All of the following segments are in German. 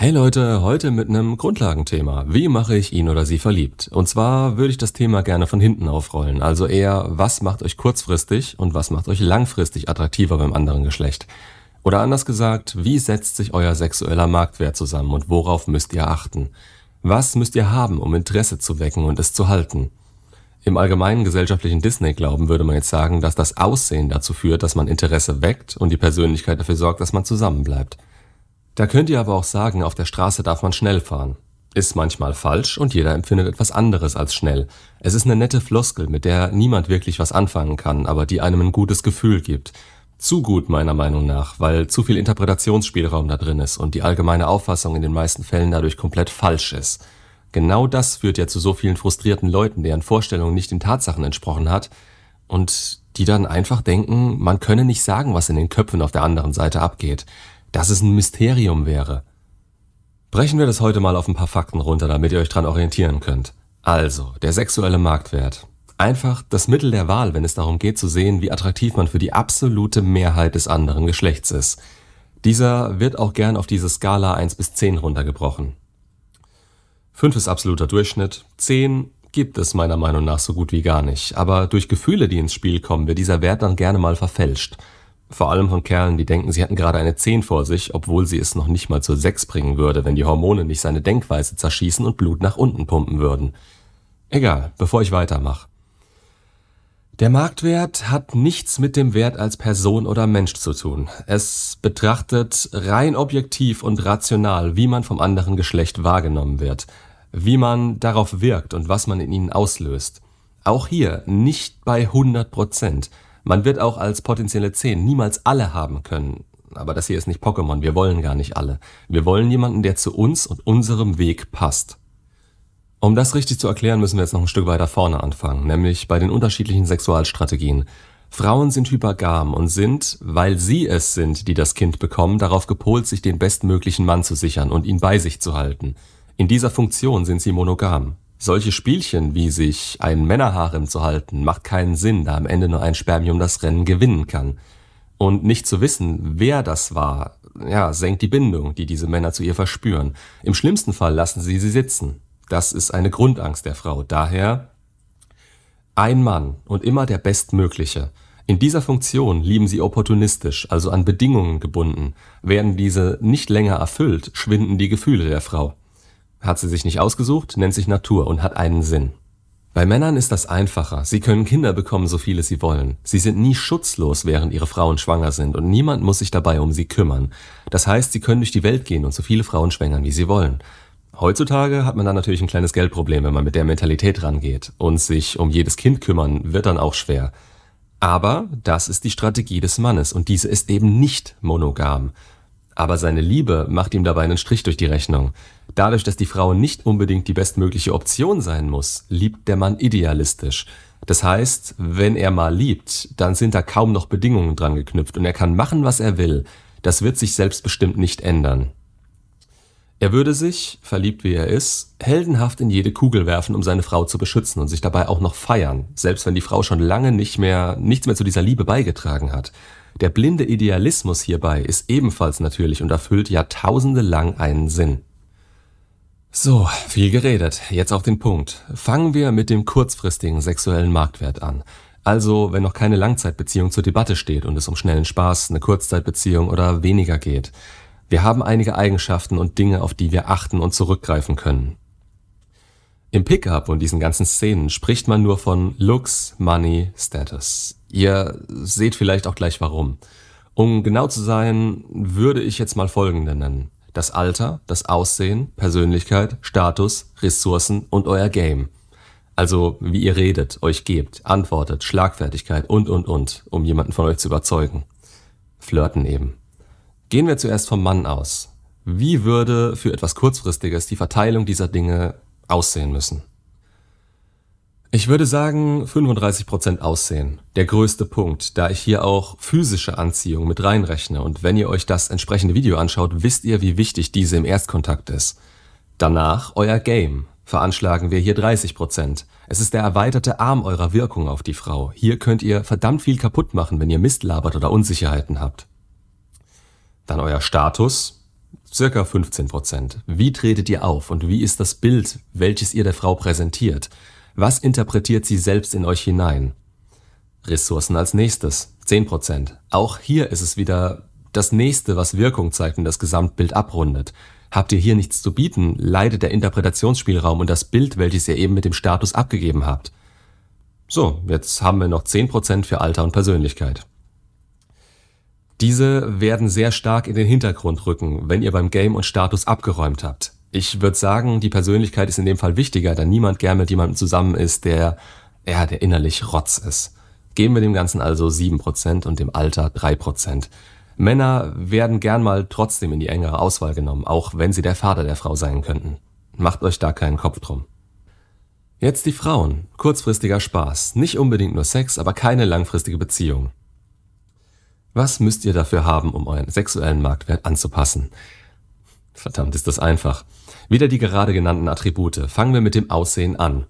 Hey Leute, heute mit einem Grundlagenthema. Wie mache ich ihn oder sie verliebt? Und zwar würde ich das Thema gerne von hinten aufrollen. Also eher, was macht euch kurzfristig und was macht euch langfristig attraktiver beim anderen Geschlecht? Oder anders gesagt, wie setzt sich euer sexueller Marktwert zusammen und worauf müsst ihr achten? Was müsst ihr haben, um Interesse zu wecken und es zu halten? Im allgemeinen gesellschaftlichen Disney-Glauben würde man jetzt sagen, dass das Aussehen dazu führt, dass man Interesse weckt und die Persönlichkeit dafür sorgt, dass man zusammenbleibt. Da könnt ihr aber auch sagen, auf der Straße darf man schnell fahren. Ist manchmal falsch und jeder empfindet etwas anderes als schnell. Es ist eine nette Floskel, mit der niemand wirklich was anfangen kann, aber die einem ein gutes Gefühl gibt. Zu gut meiner Meinung nach, weil zu viel Interpretationsspielraum da drin ist und die allgemeine Auffassung in den meisten Fällen dadurch komplett falsch ist. Genau das führt ja zu so vielen frustrierten Leuten, deren Vorstellung nicht den Tatsachen entsprochen hat und die dann einfach denken, man könne nicht sagen, was in den Köpfen auf der anderen Seite abgeht, dass es ein Mysterium wäre. Brechen wir das heute mal auf ein paar Fakten runter, damit ihr euch dran orientieren könnt. Also, der sexuelle Marktwert einfach das Mittel der Wahl, wenn es darum geht zu sehen, wie attraktiv man für die absolute Mehrheit des anderen Geschlechts ist. Dieser wird auch gern auf diese Skala 1 bis 10 runtergebrochen. 5 ist absoluter Durchschnitt, 10 gibt es meiner Meinung nach so gut wie gar nicht, aber durch Gefühle, die ins Spiel kommen, wird dieser Wert dann gerne mal verfälscht. Vor allem von Kerlen, die denken, sie hätten gerade eine 10 vor sich, obwohl sie es noch nicht mal zur 6 bringen würde, wenn die Hormone nicht seine Denkweise zerschießen und Blut nach unten pumpen würden. Egal, bevor ich weitermache. Der Marktwert hat nichts mit dem Wert als Person oder Mensch zu tun. Es betrachtet rein objektiv und rational, wie man vom anderen Geschlecht wahrgenommen wird, wie man darauf wirkt und was man in ihnen auslöst. Auch hier nicht bei 100 Prozent. Man wird auch als potenzielle 10 niemals alle haben können. Aber das hier ist nicht Pokémon, wir wollen gar nicht alle. Wir wollen jemanden, der zu uns und unserem Weg passt. Um das richtig zu erklären, müssen wir jetzt noch ein Stück weiter vorne anfangen, nämlich bei den unterschiedlichen Sexualstrategien. Frauen sind hypergam und sind, weil sie es sind, die das Kind bekommen, darauf gepolt, sich den bestmöglichen Mann zu sichern und ihn bei sich zu halten. In dieser Funktion sind sie monogam. Solche Spielchen wie sich ein Männerharem zu halten, macht keinen Sinn, da am Ende nur ein Spermium das Rennen gewinnen kann. Und nicht zu wissen, wer das war, ja, senkt die Bindung, die diese Männer zu ihr verspüren. Im schlimmsten Fall lassen sie sie sitzen. Das ist eine Grundangst der Frau. Daher ein Mann und immer der Bestmögliche. In dieser Funktion lieben sie opportunistisch, also an Bedingungen gebunden. Werden diese nicht länger erfüllt, schwinden die Gefühle der Frau. Hat sie sich nicht ausgesucht, nennt sich Natur und hat einen Sinn. Bei Männern ist das einfacher. Sie können Kinder bekommen, so viele sie wollen. Sie sind nie schutzlos, während ihre Frauen schwanger sind und niemand muss sich dabei um sie kümmern. Das heißt, sie können durch die Welt gehen und so viele Frauen schwängern, wie sie wollen. Heutzutage hat man dann natürlich ein kleines Geldproblem, wenn man mit der Mentalität rangeht. Und sich um jedes Kind kümmern wird dann auch schwer. Aber das ist die Strategie des Mannes und diese ist eben nicht monogam. Aber seine Liebe macht ihm dabei einen Strich durch die Rechnung. Dadurch, dass die Frau nicht unbedingt die bestmögliche Option sein muss, liebt der Mann idealistisch. Das heißt, wenn er mal liebt, dann sind da kaum noch Bedingungen dran geknüpft und er kann machen, was er will. Das wird sich selbstbestimmt nicht ändern. Er würde sich, verliebt wie er ist, heldenhaft in jede Kugel werfen, um seine Frau zu beschützen und sich dabei auch noch feiern, selbst wenn die Frau schon lange nicht mehr, nichts mehr zu dieser Liebe beigetragen hat. Der blinde Idealismus hierbei ist ebenfalls natürlich und erfüllt Jahrtausende lang einen Sinn. So, viel geredet. Jetzt auf den Punkt. Fangen wir mit dem kurzfristigen sexuellen Marktwert an. Also, wenn noch keine Langzeitbeziehung zur Debatte steht und es um schnellen Spaß, eine Kurzzeitbeziehung oder weniger geht. Wir haben einige Eigenschaften und Dinge, auf die wir achten und zurückgreifen können. Im Pickup und diesen ganzen Szenen spricht man nur von Looks, Money, Status. Ihr seht vielleicht auch gleich warum. Um genau zu sein, würde ich jetzt mal folgende nennen. Das Alter, das Aussehen, Persönlichkeit, Status, Ressourcen und euer Game. Also wie ihr redet, euch gebt, antwortet, Schlagfertigkeit und und und, um jemanden von euch zu überzeugen. Flirten eben. Gehen wir zuerst vom Mann aus. Wie würde für etwas Kurzfristiges die Verteilung dieser Dinge aussehen müssen? Ich würde sagen 35% Aussehen. Der größte Punkt, da ich hier auch physische Anziehung mit reinrechne und wenn ihr euch das entsprechende Video anschaut, wisst ihr, wie wichtig diese im Erstkontakt ist. Danach euer Game. Veranschlagen wir hier 30%. Es ist der erweiterte Arm eurer Wirkung auf die Frau. Hier könnt ihr verdammt viel kaputt machen, wenn ihr Mist labert oder Unsicherheiten habt. Dann euer Status, circa 15 Prozent. Wie tretet ihr auf und wie ist das Bild, welches ihr der Frau präsentiert? Was interpretiert sie selbst in euch hinein? Ressourcen als nächstes, 10 Prozent. Auch hier ist es wieder das nächste, was Wirkung zeigt und das Gesamtbild abrundet. Habt ihr hier nichts zu bieten, leidet der Interpretationsspielraum und das Bild, welches ihr eben mit dem Status abgegeben habt. So, jetzt haben wir noch 10% für Alter und Persönlichkeit. Diese werden sehr stark in den Hintergrund rücken, wenn ihr beim Game und Status abgeräumt habt. Ich würde sagen, die Persönlichkeit ist in dem Fall wichtiger, da niemand gern mit jemandem zusammen ist, der, ja, der innerlich Rotz ist. Geben wir dem Ganzen also 7% und dem Alter 3%. Männer werden gern mal trotzdem in die engere Auswahl genommen, auch wenn sie der Vater der Frau sein könnten. Macht euch da keinen Kopf drum. Jetzt die Frauen. Kurzfristiger Spaß. Nicht unbedingt nur Sex, aber keine langfristige Beziehung. Was müsst ihr dafür haben, um euren sexuellen Marktwert anzupassen? Verdammt, ist das einfach. Wieder die gerade genannten Attribute. Fangen wir mit dem Aussehen an.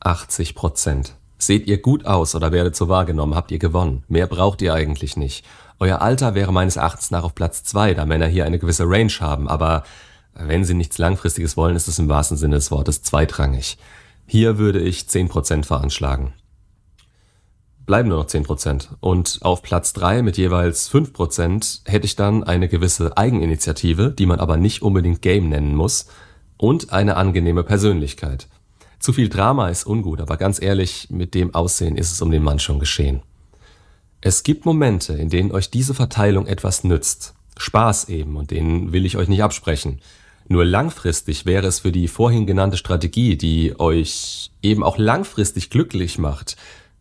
80 Prozent. Seht ihr gut aus oder werdet so wahrgenommen, habt ihr gewonnen. Mehr braucht ihr eigentlich nicht. Euer Alter wäre meines Erachtens nach auf Platz zwei, da Männer hier eine gewisse Range haben, aber wenn sie nichts Langfristiges wollen, ist es im wahrsten Sinne des Wortes zweitrangig. Hier würde ich 10% veranschlagen. Bleiben nur noch 10%. Und auf Platz 3 mit jeweils 5% hätte ich dann eine gewisse Eigeninitiative, die man aber nicht unbedingt Game nennen muss, und eine angenehme Persönlichkeit. Zu viel Drama ist ungut, aber ganz ehrlich, mit dem Aussehen ist es um den Mann schon geschehen. Es gibt Momente, in denen euch diese Verteilung etwas nützt. Spaß eben, und den will ich euch nicht absprechen. Nur langfristig wäre es für die vorhin genannte Strategie, die euch eben auch langfristig glücklich macht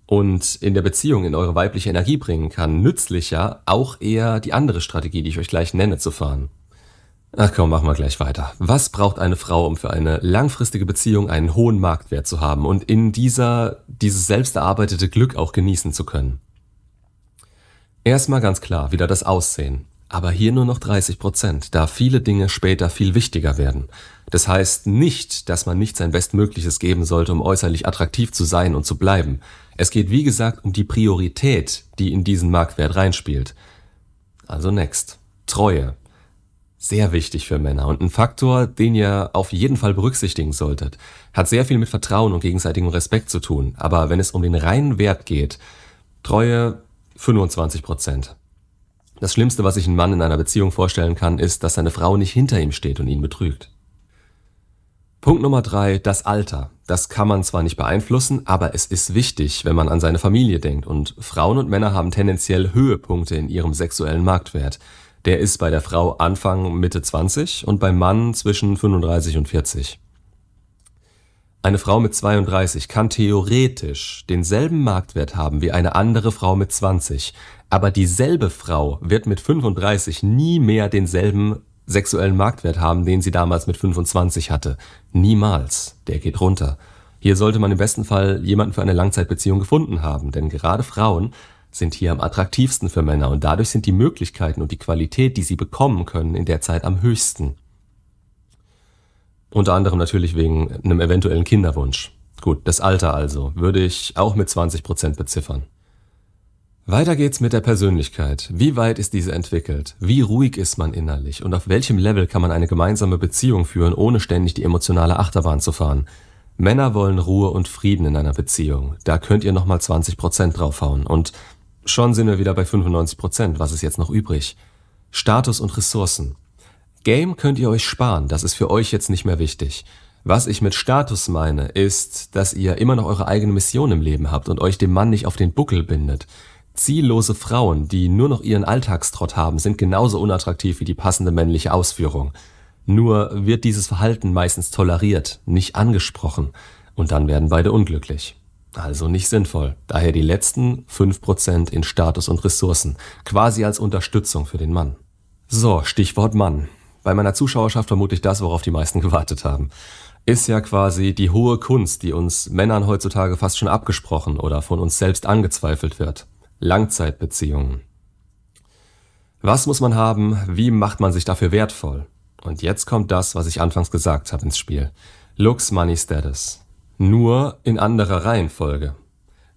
und in der Beziehung in eure weibliche Energie bringen kann, nützlicher, auch eher die andere Strategie, die ich euch gleich nenne, zu fahren. Ach komm, machen wir gleich weiter. Was braucht eine Frau, um für eine langfristige Beziehung einen hohen Marktwert zu haben und in dieser dieses selbst erarbeitete Glück auch genießen zu können? Erstmal ganz klar, wieder das Aussehen aber hier nur noch 30 Prozent, da viele Dinge später viel wichtiger werden. Das heißt nicht, dass man nicht sein Bestmögliches geben sollte, um äußerlich attraktiv zu sein und zu bleiben. Es geht wie gesagt um die Priorität, die in diesen Marktwert reinspielt. Also next. Treue. Sehr wichtig für Männer und ein Faktor, den ihr auf jeden Fall berücksichtigen solltet. Hat sehr viel mit Vertrauen und gegenseitigem Respekt zu tun, aber wenn es um den reinen Wert geht, Treue 25 Prozent. Das Schlimmste, was sich ein Mann in einer Beziehung vorstellen kann, ist, dass seine Frau nicht hinter ihm steht und ihn betrügt. Punkt Nummer drei, das Alter. Das kann man zwar nicht beeinflussen, aber es ist wichtig, wenn man an seine Familie denkt. Und Frauen und Männer haben tendenziell Höhepunkte in ihrem sexuellen Marktwert. Der ist bei der Frau Anfang Mitte 20 und beim Mann zwischen 35 und 40. Eine Frau mit 32 kann theoretisch denselben Marktwert haben wie eine andere Frau mit 20, aber dieselbe Frau wird mit 35 nie mehr denselben sexuellen Marktwert haben, den sie damals mit 25 hatte. Niemals. Der geht runter. Hier sollte man im besten Fall jemanden für eine Langzeitbeziehung gefunden haben, denn gerade Frauen sind hier am attraktivsten für Männer und dadurch sind die Möglichkeiten und die Qualität, die sie bekommen können, in der Zeit am höchsten. Unter anderem natürlich wegen einem eventuellen Kinderwunsch. Gut, das Alter also würde ich auch mit 20% beziffern. Weiter geht's mit der Persönlichkeit. Wie weit ist diese entwickelt? Wie ruhig ist man innerlich? Und auf welchem Level kann man eine gemeinsame Beziehung führen, ohne ständig die emotionale Achterbahn zu fahren? Männer wollen Ruhe und Frieden in einer Beziehung. Da könnt ihr nochmal 20% draufhauen. Und schon sind wir wieder bei 95%. Was ist jetzt noch übrig? Status und Ressourcen. Game könnt ihr euch sparen, das ist für euch jetzt nicht mehr wichtig. Was ich mit Status meine, ist, dass ihr immer noch eure eigene Mission im Leben habt und euch dem Mann nicht auf den Buckel bindet. Ziellose Frauen, die nur noch ihren Alltagstrott haben, sind genauso unattraktiv wie die passende männliche Ausführung. Nur wird dieses Verhalten meistens toleriert, nicht angesprochen, und dann werden beide unglücklich. Also nicht sinnvoll. Daher die letzten 5% in Status und Ressourcen, quasi als Unterstützung für den Mann. So, Stichwort Mann. Bei meiner Zuschauerschaft vermute ich das, worauf die meisten gewartet haben. Ist ja quasi die hohe Kunst, die uns Männern heutzutage fast schon abgesprochen oder von uns selbst angezweifelt wird. Langzeitbeziehungen. Was muss man haben? Wie macht man sich dafür wertvoll? Und jetzt kommt das, was ich anfangs gesagt habe ins Spiel. Looks, Money, Status. Nur in anderer Reihenfolge.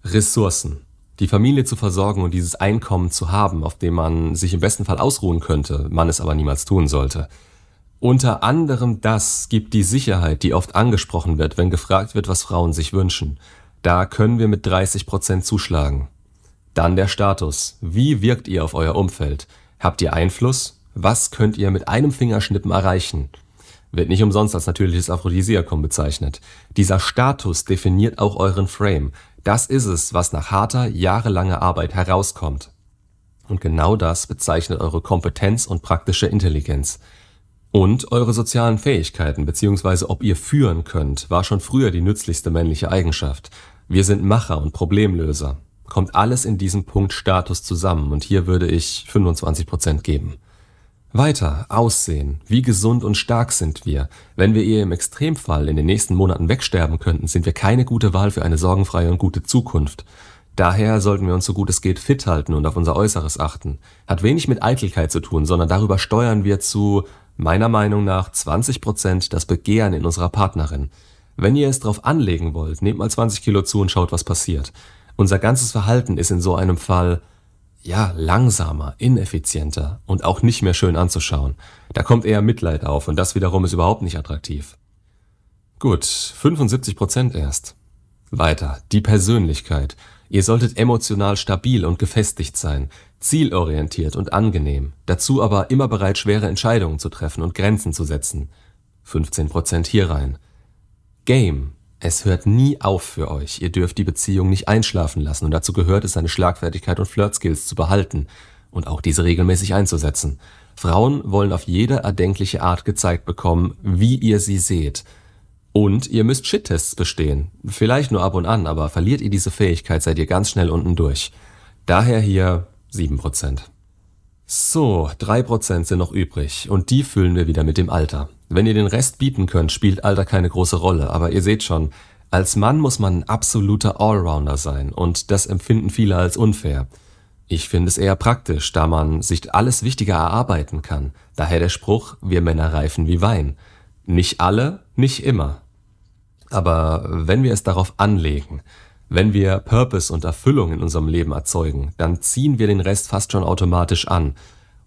Ressourcen die Familie zu versorgen und dieses Einkommen zu haben, auf dem man sich im besten Fall ausruhen könnte, man es aber niemals tun sollte. Unter anderem das gibt die Sicherheit, die oft angesprochen wird, wenn gefragt wird, was Frauen sich wünschen. Da können wir mit 30 Prozent zuschlagen. Dann der Status. Wie wirkt ihr auf euer Umfeld? Habt ihr Einfluss? Was könnt ihr mit einem Fingerschnippen erreichen? Wird nicht umsonst als natürliches Aphrodisiakum bezeichnet. Dieser Status definiert auch euren Frame. Das ist es, was nach harter, jahrelanger Arbeit herauskommt. Und genau das bezeichnet eure Kompetenz und praktische Intelligenz. Und eure sozialen Fähigkeiten bzw. ob ihr führen könnt, war schon früher die nützlichste männliche Eigenschaft. Wir sind Macher und Problemlöser. Kommt alles in diesem Punkt Status zusammen und hier würde ich 25% geben. Weiter, Aussehen. Wie gesund und stark sind wir? Wenn wir ihr im Extremfall in den nächsten Monaten wegsterben könnten, sind wir keine gute Wahl für eine sorgenfreie und gute Zukunft. Daher sollten wir uns so gut es geht fit halten und auf unser Äußeres achten. Hat wenig mit Eitelkeit zu tun, sondern darüber steuern wir zu, meiner Meinung nach, 20 Prozent das Begehren in unserer Partnerin. Wenn ihr es drauf anlegen wollt, nehmt mal 20 Kilo zu und schaut, was passiert. Unser ganzes Verhalten ist in so einem Fall ja, langsamer, ineffizienter und auch nicht mehr schön anzuschauen. Da kommt eher Mitleid auf und das wiederum ist überhaupt nicht attraktiv. Gut, 75 Prozent erst. Weiter, die Persönlichkeit. Ihr solltet emotional stabil und gefestigt sein, zielorientiert und angenehm, dazu aber immer bereit, schwere Entscheidungen zu treffen und Grenzen zu setzen. 15 Prozent hier rein. Game, es hört nie auf für euch. Ihr dürft die Beziehung nicht einschlafen lassen und dazu gehört es, seine Schlagfertigkeit und Flirtskills zu behalten und auch diese regelmäßig einzusetzen. Frauen wollen auf jede erdenkliche Art gezeigt bekommen, wie ihr sie seht. Und ihr müsst Shit-Tests bestehen. Vielleicht nur ab und an, aber verliert ihr diese Fähigkeit, seid ihr ganz schnell unten durch. Daher hier 7%. So, 3% sind noch übrig und die füllen wir wieder mit dem Alter. Wenn ihr den Rest bieten könnt, spielt Alter keine große Rolle, aber ihr seht schon, als Mann muss man ein absoluter Allrounder sein und das empfinden viele als unfair. Ich finde es eher praktisch, da man sich alles Wichtige erarbeiten kann. Daher der Spruch, wir Männer reifen wie Wein. Nicht alle, nicht immer. Aber wenn wir es darauf anlegen, wenn wir Purpose und Erfüllung in unserem Leben erzeugen, dann ziehen wir den Rest fast schon automatisch an.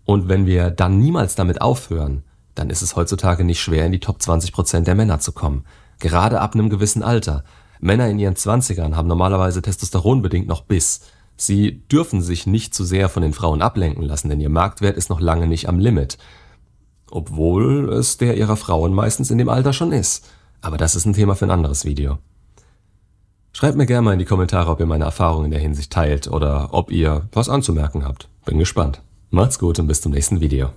Und wenn wir dann niemals damit aufhören, dann ist es heutzutage nicht schwer, in die Top 20 Prozent der Männer zu kommen. Gerade ab einem gewissen Alter. Männer in ihren Zwanzigern haben normalerweise testosteronbedingt noch Biss. Sie dürfen sich nicht zu sehr von den Frauen ablenken lassen, denn ihr Marktwert ist noch lange nicht am Limit. Obwohl es der ihrer Frauen meistens in dem Alter schon ist. Aber das ist ein Thema für ein anderes Video. Schreibt mir gerne mal in die Kommentare, ob ihr meine Erfahrungen in der Hinsicht teilt oder ob ihr was anzumerken habt. Bin gespannt. Macht's gut und bis zum nächsten Video.